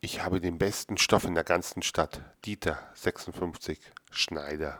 Ich habe den besten Stoff in der ganzen Stadt. Dieter, 56, Schneider.